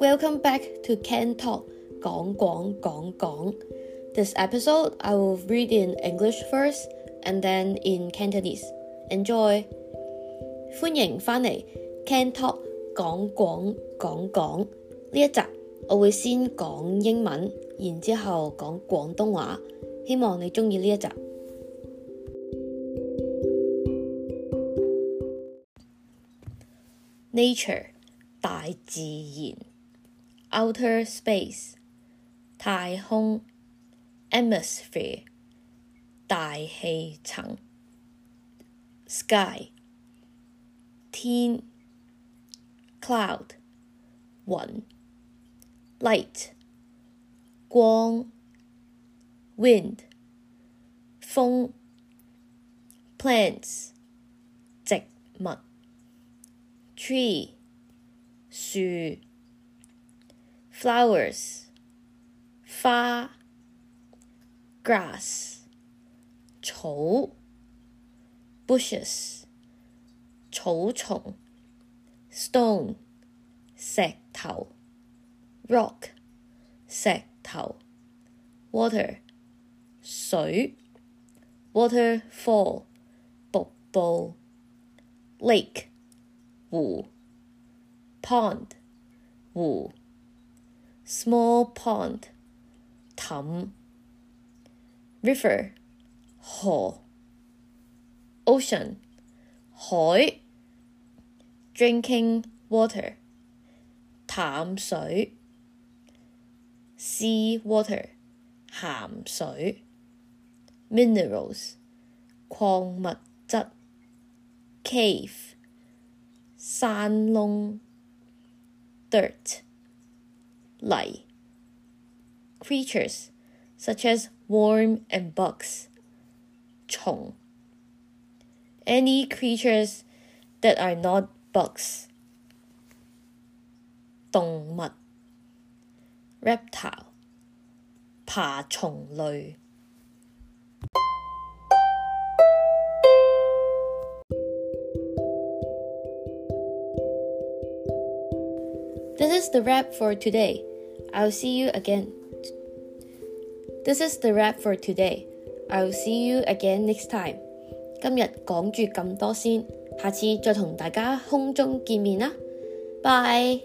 Welcome back to Can Talk 讲讲讲讲。This episode I will read in English first and then in Cantonese. Enjoy！欢迎返嚟 Can Talk 讲讲讲讲呢一集，我会先讲英文，然之后讲广东话。希望你钟意呢一集。Nature 大自然，outer space 太空，atmosphere 大气层，sky 天，cloud 云，light 光，wind 风，plants 植物。tree 树 flowers 花 grass 草 bushes 草丛 stone 石頭 rock 石頭 water 水 waterfall 瀑布 lake 湖 ，pond 湖，small pond 氹，river 河，ocean 海，drinking water 淡水，sea water 咸水，minerals 矿物质，cave 山窿 dirt, lie. Creatures such as worm and bugs, chong. Any creatures that are not bugs, dong mud, reptile, pa chong lui. This is the wrap for today. I'll see you again. This is the wrap for today. I'll see you again next time. 今日讲住咁多先，下次再同大家空中见面啦，拜。